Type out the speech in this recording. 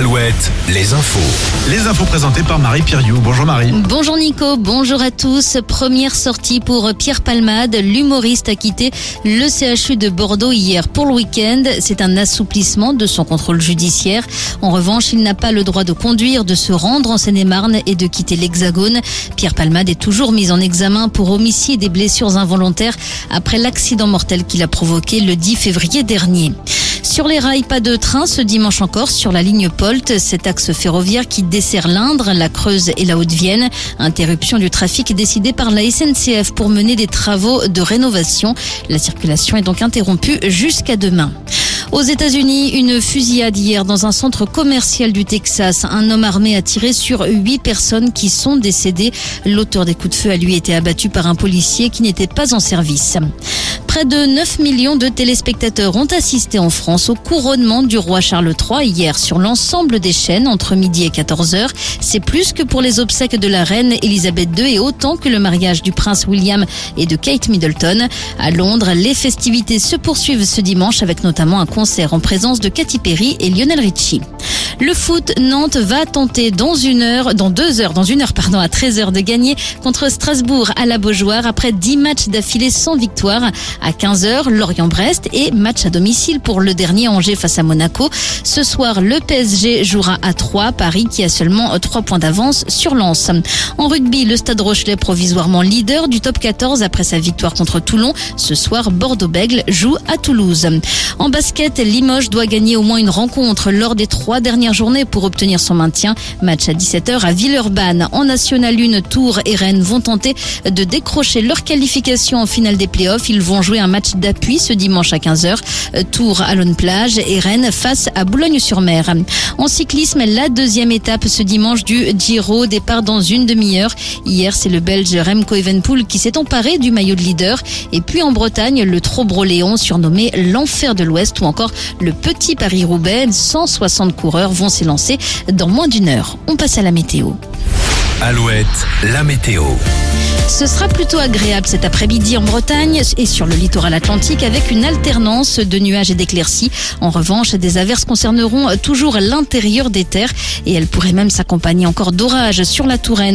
Alouette, les infos. Les infos présentées par Marie Piriou. Bonjour Marie. Bonjour Nico, bonjour à tous. Première sortie pour Pierre Palmade. L'humoriste a quitté le CHU de Bordeaux hier pour le week-end. C'est un assouplissement de son contrôle judiciaire. En revanche, il n'a pas le droit de conduire, de se rendre en Seine-et-Marne et de quitter l'Hexagone. Pierre Palmade est toujours mis en examen pour homicide et blessures involontaires après l'accident mortel qu'il a provoqué le 10 février dernier. Sur les rails, pas de train ce dimanche encore sur la ligne Polt, cet axe ferroviaire qui dessert l'Indre, la Creuse et la Haute-Vienne. Interruption du trafic décidée par la SNCF pour mener des travaux de rénovation. La circulation est donc interrompue jusqu'à demain. Aux États-Unis, une fusillade hier dans un centre commercial du Texas. Un homme armé a tiré sur huit personnes qui sont décédées. L'auteur des coups de feu a lui été abattu par un policier qui n'était pas en service. Près de 9 millions de téléspectateurs ont assisté en France au couronnement du roi Charles III hier sur l'ensemble des chaînes entre midi et 14 heures. C'est plus que pour les obsèques de la reine Elisabeth II et autant que le mariage du prince William et de Kate Middleton. À Londres, les festivités se poursuivent ce dimanche avec notamment un concert en présence de Katy Perry et Lionel Richie. Le foot, Nantes va tenter dans une heure, dans deux heures, dans une heure, pardon, à 13 heures de gagner contre Strasbourg à la Beaujoire après 10 matchs d'affilée sans victoire. À 15 heures, Lorient-Brest et match à domicile pour le dernier Angers face à Monaco. Ce soir, le PSG jouera à 3, Paris qui a seulement 3 points d'avance sur Lens. En rugby, le Stade Rochelet provisoirement leader du top 14 après sa victoire contre Toulon. Ce soir, Bordeaux-Bègle joue à Toulouse. En basket, Limoges doit gagner au moins une rencontre lors des trois dernières journée pour obtenir son maintien. Match à 17h à Villeurbanne. En National 1, Tours et Rennes vont tenter de décrocher leur qualification en finale des playoffs. Ils un match d'appui ce dimanche à 15h. Tours à Plage et Rennes face à Boulogne-sur-Mer. En cyclisme, la deuxième étape ce dimanche du Giro, départ dans une demi-heure. Hier, c'est le Belge Remco Evenpool qui s'est emparé du maillot de leader. Et puis en Bretagne, le Trobroléon, surnommé l'enfer de l'Ouest, ou encore le Petit Paris-Roubaix, 160 coureurs vont s'élancer dans moins d'une heure. On passe à la météo. Alouette, la météo. Ce sera plutôt agréable cet après-midi en Bretagne et sur le littoral atlantique avec une alternance de nuages et d'éclaircies. En revanche, des averses concerneront toujours l'intérieur des terres et elles pourraient même s'accompagner encore d'orages sur la Touraine.